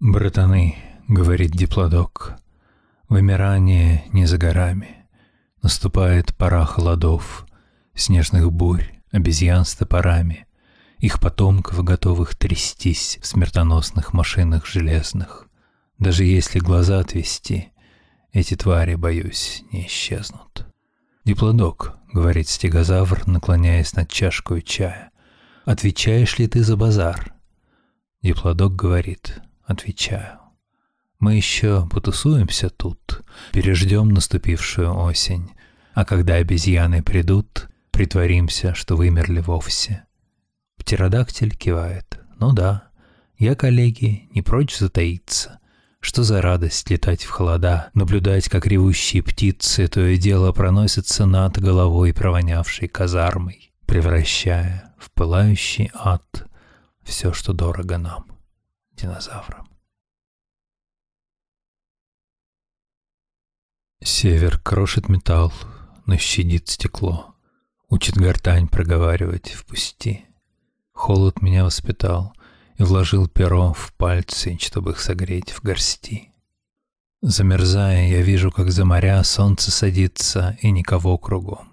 «Братаны», — говорит диплодок, — «вымирание не за горами. Наступает пора холодов, снежных бурь, обезьян с топорами, их потомков, готовых трястись в смертоносных машинах железных. Даже если глаза отвести, эти твари, боюсь, не исчезнут». «Диплодок», — говорит стегозавр, наклоняясь над чашкой чая, — «отвечаешь ли ты за базар?» Диплодок говорит — Отвечаю. Мы еще потусуемся тут, переждем наступившую осень, а когда обезьяны придут, притворимся, что вымерли вовсе. Птеродактиль кивает. Ну да, я, коллеги, не прочь затаиться. Что за радость летать в холода, наблюдать, как ревущие птицы то и дело проносятся над головой провонявшей казармой, превращая в пылающий ад все, что дорого нам динозаврам. Север крошит металл, но щадит стекло. Учит гортань проговаривать «впусти». Холод меня воспитал и вложил перо в пальцы, чтобы их согреть в горсти. Замерзая, я вижу, как за моря солнце садится и никого кругом.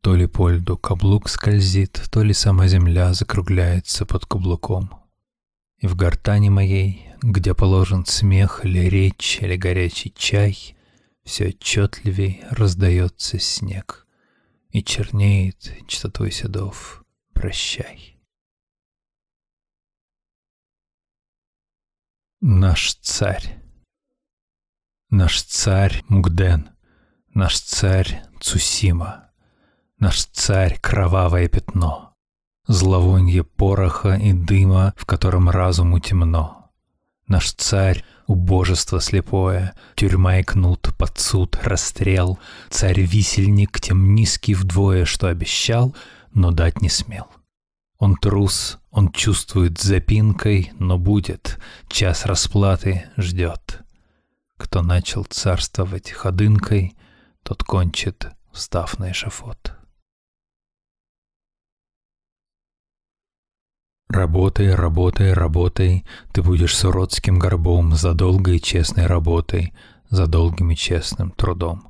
То ли по льду каблук скользит, то ли сама земля закругляется под каблуком. И в гортани моей, где положен смех или речь, или горячий чай, все отчетливей раздается снег, и чернеет частотой седов. «Прощай». Наш царь. Наш царь Мугден, наш царь Цусима, наш царь Кровавое пятно — зловонье пороха и дыма, в котором разуму темно. Наш царь — убожество слепое, тюрьма и кнут, под расстрел, царь-висельник тем низкий вдвое, что обещал, но дать не смел. Он трус, он чувствует запинкой, но будет, час расплаты ждет. Кто начал царствовать ходынкой, тот кончит, встав на эшафот. Работай, работай, работай, ты будешь с горбом за долгой и честной работой, за долгим и честным трудом.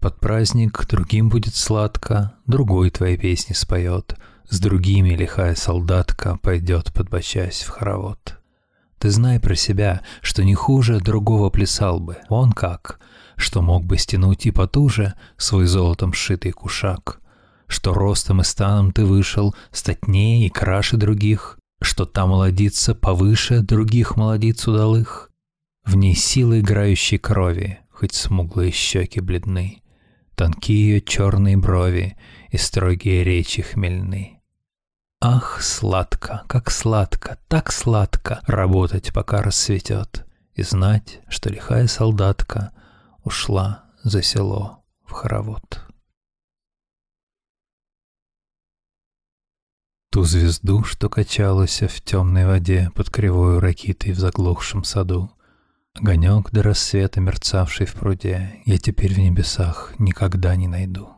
Под праздник другим будет сладко, другой твои песни споет, с другими лихая солдатка пойдет, подбочась в хоровод. Ты знай про себя, что не хуже другого плясал бы, он как, что мог бы стянуть и потуже свой золотом сшитый кушак — что ростом и станом ты вышел статнее и краше других, что та молодица повыше других молодиц удалых. В ней силы играющей крови, хоть смуглые щеки бледны, тонкие ее черные брови и строгие речи хмельны. Ах, сладко, как сладко, так сладко работать, пока рассветет, и знать, что лихая солдатка ушла за село в хоровод. Ту звезду, что качалась в темной воде под кривою ракитой в заглохшем саду. Огонек до рассвета, мерцавший в пруде, я теперь в небесах никогда не найду.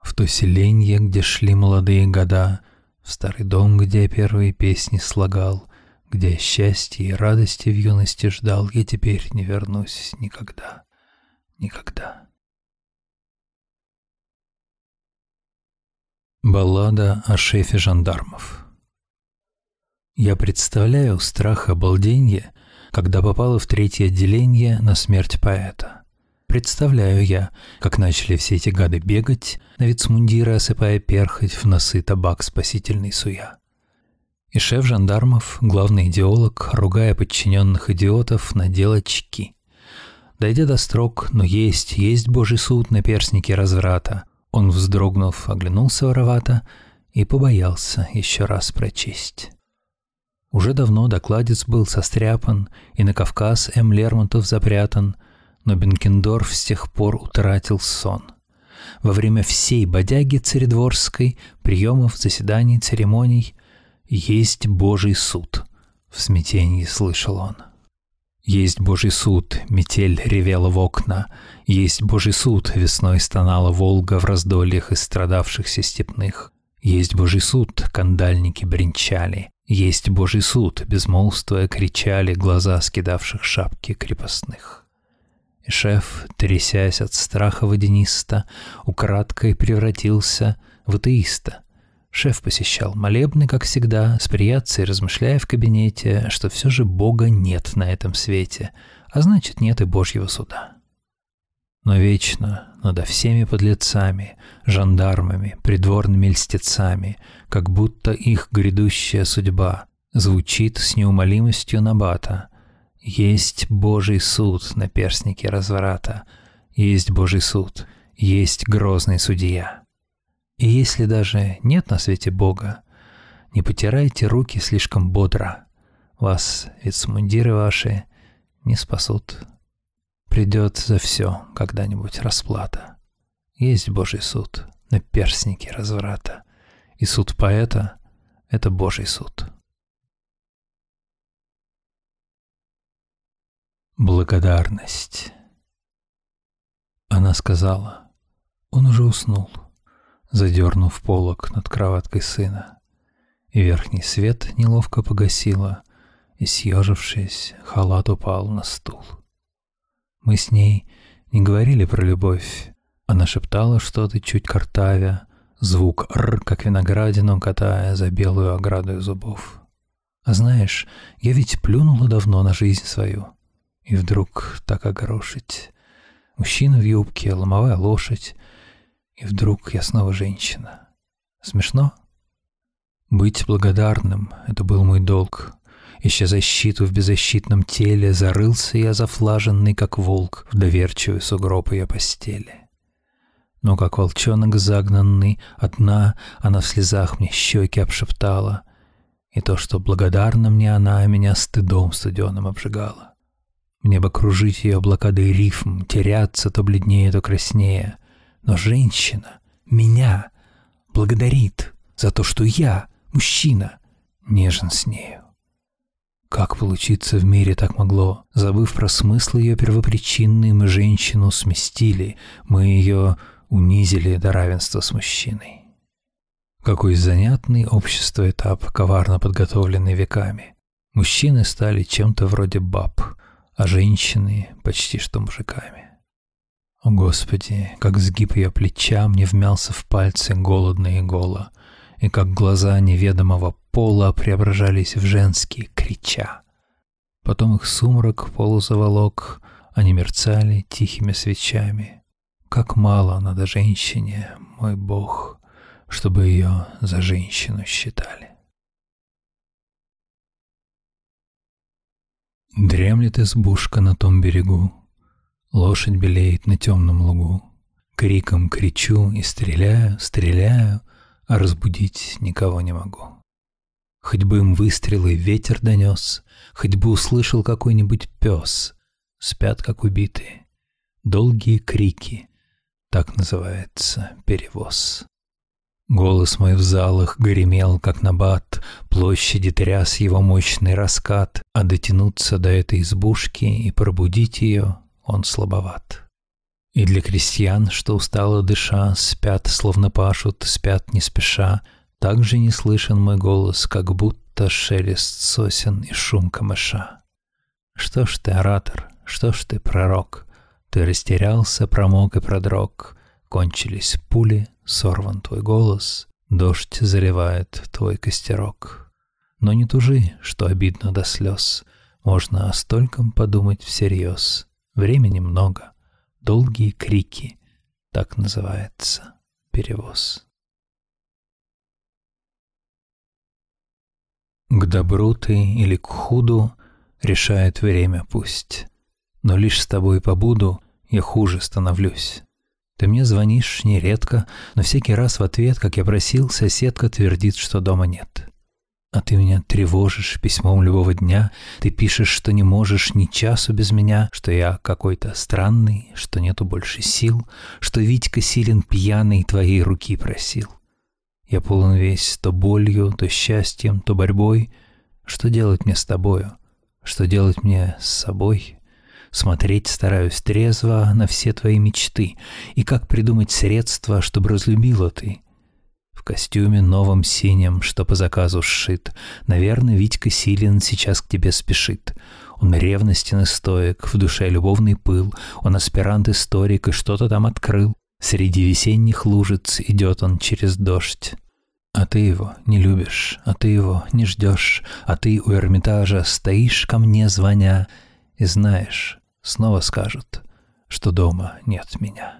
В то селенье, где шли молодые года, в старый дом, где я первые песни слагал, где я счастья и радости в юности ждал, я теперь не вернусь никогда, никогда. Баллада о шефе жандармов Я представляю страх и обалденье, когда попала в третье отделение на смерть поэта. Представляю я, как начали все эти гады бегать, на вицмундиры осыпая перхоть в носы табак спасительный суя. И шеф жандармов, главный идеолог, ругая подчиненных идиотов, надел очки. Дойдя до строк, но есть, есть божий суд на перстнике разврата, он, вздрогнув, оглянулся воровато и побоялся еще раз прочесть. Уже давно докладец был состряпан и на Кавказ М. Лермонтов запрятан, но Бенкендорф с тех пор утратил сон. Во время всей бодяги царедворской, приемов, заседаний, церемоний есть Божий суд, в смятении слышал он. Есть Божий суд, метель ревела в окна, Есть Божий суд, весной стонала Волга в раздольях из страдавшихся степных. Есть Божий суд, кандальники бренчали, Есть Божий суд, безмолвствуя, кричали глаза скидавших шапки крепостных. И шеф, трясясь от страха водяниста, украдкой превратился в атеиста. Шеф посещал молебны, как всегда, с приятцей размышляя в кабинете, что все же Бога нет на этом свете, а значит, нет и Божьего суда. Но вечно надо всеми подлецами, жандармами, придворными льстецами, как будто их грядущая судьба звучит с неумолимостью набата. Есть Божий суд на перстнике разврата, есть Божий суд, есть грозный судья. И если даже нет на свете Бога, не потирайте руки слишком бодро, вас вицмундиры ваши не спасут. Придет за все когда-нибудь расплата. Есть Божий суд на перстнике разврата, и суд поэта — это Божий суд. Благодарность. Она сказала, он уже уснул, задернув полок над кроваткой сына, и верхний свет неловко погасила, и, съежившись, халат упал на стул. Мы с ней не говорили про любовь. Она шептала что-то чуть картавя, звук «р», как виноградину катая за белую ограду зубов. А знаешь, я ведь плюнула давно на жизнь свою. И вдруг так огорошить. Мужчина в юбке, ломовая лошадь. И вдруг я снова женщина. Смешно? Быть благодарным — это был мой долг. Ища защиту в беззащитном теле, Зарылся я зафлаженный, как волк, В доверчивый сугроб ее постели. Но как волчонок загнанный, одна Она в слезах мне щеки обшептала, И то, что благодарна мне она, Меня стыдом студеным обжигала. Мне бы кружить ее блокадой рифм, Теряться то бледнее, то краснее. Но женщина меня благодарит За то, что я, мужчина, нежен с нею. Как получиться в мире так могло? Забыв про смысл ее первопричинный, мы женщину сместили, мы ее унизили до равенства с мужчиной. Какой занятный общество этап, коварно подготовленный веками. Мужчины стали чем-то вроде баб, а женщины почти что мужиками. О, Господи, как сгиб ее плеча мне вмялся в пальцы голодно и голо, и как глаза неведомого пола преображались в женские, крича. Потом их сумрак полузаволок, они мерцали тихими свечами. Как мало надо женщине, мой Бог, чтобы ее за женщину считали. Дремлет избушка на том берегу, Лошадь белеет на темном лугу. Криком кричу и стреляю, стреляю, А разбудить никого не могу. Хоть бы им выстрелы ветер донес, Хоть бы услышал какой-нибудь пес, Спят, как убитые. Долгие крики, Так называется перевоз. Голос мой в залах гремел, как набат, Площади тряс его мощный раскат, А дотянуться до этой избушки И пробудить ее он слабоват. И для крестьян, что устало дыша, Спят, словно пашут, спят не спеша, также не слышен мой голос, как будто шелест сосен и шум камыша. Что ж ты, оратор, что ж ты, пророк, Ты растерялся, промок и продрог, Кончились пули, сорван твой голос, Дождь заливает твой костерок. Но не тужи, что обидно до слез, Можно о стольком подумать всерьез. Времени много, долгие крики, так называется перевоз. К добру ты или к худу решает время пусть. Но лишь с тобой побуду, я хуже становлюсь. Ты мне звонишь нередко, но всякий раз в ответ, как я просил, соседка твердит, что дома нет. А ты меня тревожишь письмом любого дня, ты пишешь, что не можешь ни часу без меня, что я какой-то странный, что нету больше сил, что Витька силен пьяный твоей руки просил. Я полон весь то болью, то счастьем, то борьбой. Что делать мне с тобою? Что делать мне с собой? Смотреть стараюсь трезво на все твои мечты. И как придумать средства, чтобы разлюбила ты? В костюме новом синем, что по заказу сшит. Наверное, Витька Силин сейчас к тебе спешит. Он ревностен и стоек, в душе любовный пыл. Он аспирант-историк и что-то там открыл. Среди весенних лужиц идет он через дождь. А ты его не любишь, а ты его не ждешь, а ты у Эрмитажа стоишь ко мне звоня, и знаешь, снова скажут, что дома нет меня.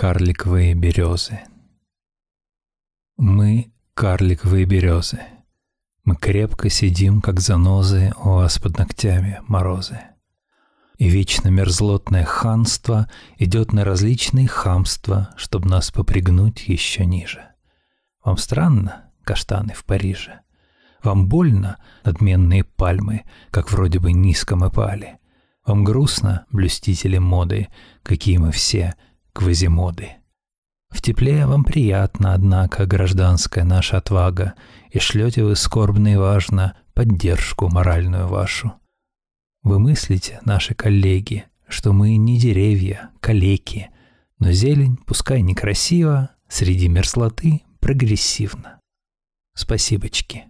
Карликовые березы Мы карликовые березы. Мы крепко сидим, как занозы, у вас под ногтями морозы и вечно мерзлотное ханство идет на различные хамства, чтобы нас попригнуть еще ниже. Вам странно, каштаны в Париже? Вам больно, надменные пальмы, как вроде бы низко мы пали? Вам грустно, блюстители моды, какие мы все квазимоды? В тепле вам приятно, однако, гражданская наша отвага, и шлете вы скорбно и важно поддержку моральную вашу. Вы мыслите, наши коллеги, что мы не деревья, калеки, но зелень, пускай некрасиво, среди мерзлоты прогрессивно. Спасибочки.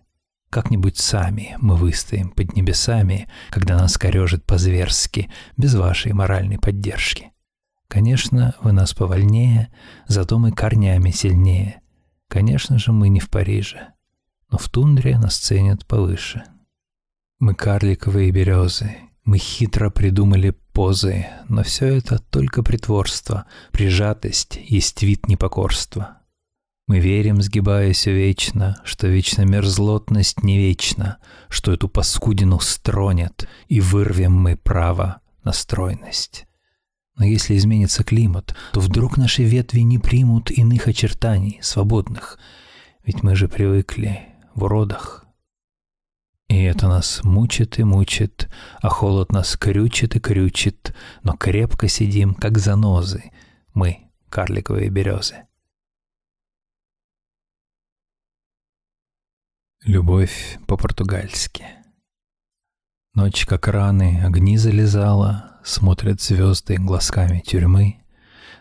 Как-нибудь сами мы выстоим под небесами, когда нас корежит по-зверски, без вашей моральной поддержки. Конечно, вы нас повольнее, зато мы корнями сильнее. Конечно же, мы не в Париже, но в тундре нас ценят повыше. Мы карликовые березы, мы хитро придумали позы, но все это только притворство, прижатость есть вид непокорства. Мы верим, сгибаясь вечно, что вечная мерзлотность не вечна, что эту паскудину стронет, и вырвем мы право на стройность. Но если изменится климат, то вдруг наши ветви не примут иных очертаний, свободных, ведь мы же привыкли в уродах и это нас мучит и мучит, а холод нас крючит и крючит, но крепко сидим, как занозы, мы, карликовые березы. Любовь по-португальски. Ночь, как раны, огни залезала, Смотрят звезды глазками тюрьмы,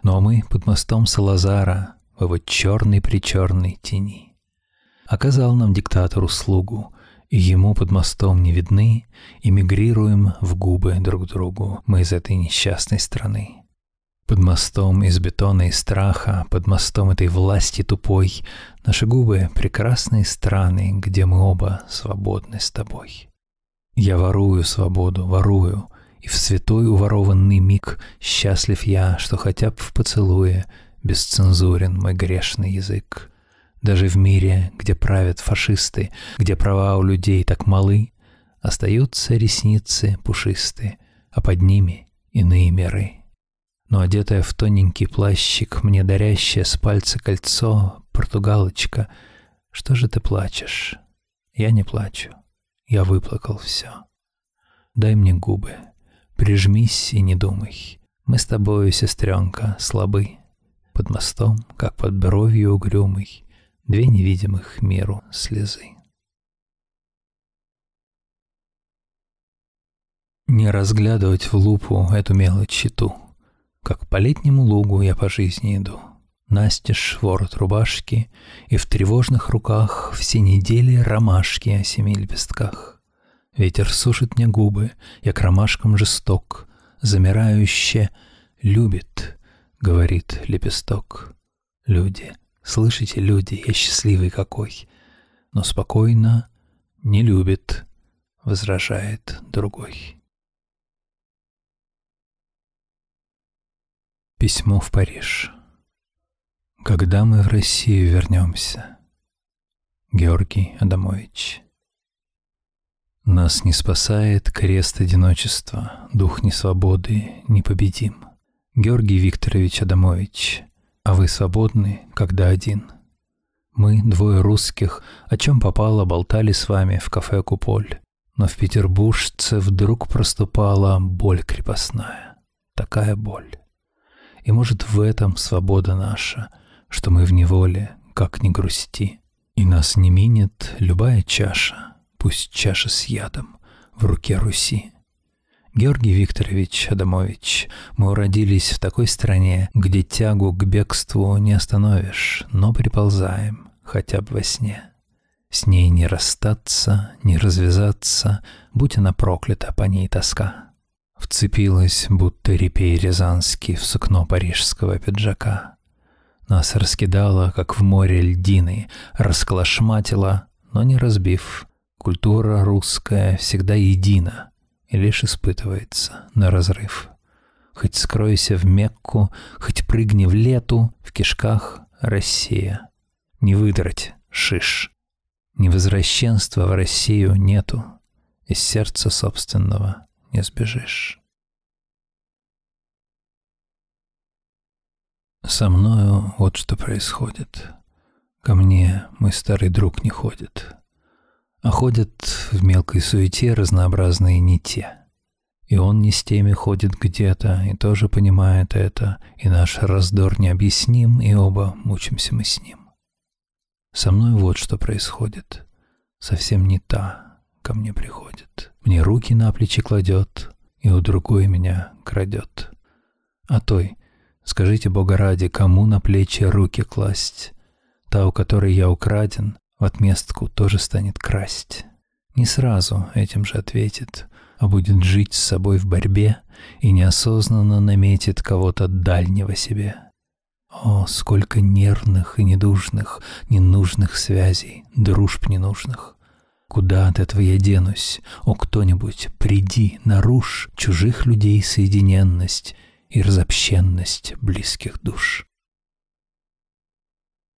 а мы под мостом Салазара В его черной-причерной тени. Оказал нам диктатор услугу, и ему под мостом не видны, эмигрируем в губы друг другу мы из этой несчастной страны. Под мостом из бетона и страха, под мостом этой власти тупой, Наши губы — прекрасные страны, где мы оба свободны с тобой. Я ворую свободу, ворую, и в святой уворованный миг Счастлив я, что хотя бы в поцелуе Бесцензурен мой грешный язык. Даже в мире, где правят фашисты, где права у людей так малы, остаются ресницы пушистые, а под ними иные миры. Но одетая в тоненький плащик, мне дарящее с пальца кольцо, португалочка, что же ты плачешь? Я не плачу, я выплакал все. Дай мне губы, прижмись и не думай. Мы с тобою, сестренка, слабы, под мостом, как под бровью угрюмый, две невидимых миру слезы. Не разглядывать в лупу эту мелочь щиту, Как по летнему лугу я по жизни иду. Настежь ворот рубашки, И в тревожных руках Все недели ромашки о семи лепестках. Ветер сушит мне губы, я к ромашкам жесток, Замирающе любит, говорит лепесток. Люди — Слышите, люди, я счастливый какой, но спокойно не любит, возражает другой. Письмо в Париж. Когда мы в Россию вернемся? Георгий Адамович. Нас не спасает крест одиночества, дух несвободы непобедим. Георгий Викторович Адамович, а вы свободны, когда один. Мы, двое русских, о чем попало, болтали с вами в кафе «Куполь». Но в петербуржце вдруг проступала боль крепостная. Такая боль. И может в этом свобода наша, что мы в неволе, как ни грусти. И нас не минет любая чаша, пусть чаша с ядом в руке Руси. Георгий Викторович Адамович, мы уродились в такой стране, где тягу к бегству не остановишь, но приползаем, хотя бы во сне. С ней не расстаться, не развязаться, будь она проклята, по ней тоска. Вцепилась, будто репей рязанский, в сукно парижского пиджака. Нас раскидала, как в море льдины, расколошматила, но не разбив. Культура русская всегда едина — и лишь испытывается на разрыв. Хоть скройся в Мекку, хоть прыгни в лету, в кишках Россия. Не выдрать, шиш. Невозвращенства в Россию нету, из сердца собственного не сбежишь. Со мною вот что происходит. Ко мне мой старый друг не ходит а ходят в мелкой суете разнообразные не те. И он не с теми ходит где-то, и тоже понимает это, и наш раздор необъясним, и оба мучимся мы с ним. Со мной вот что происходит. Совсем не та ко мне приходит. Мне руки на плечи кладет, и у другой меня крадет. А той, скажите, Бога ради, кому на плечи руки класть? Та, у которой я украден, в отместку тоже станет красть. Не сразу этим же ответит, а будет жить с собой в борьбе и неосознанно наметит кого-то дальнего себе. О, сколько нервных и недужных, ненужных связей, дружб ненужных. Куда от этого я денусь? О, кто-нибудь, приди, нарушь чужих людей соединенность и разобщенность близких душ.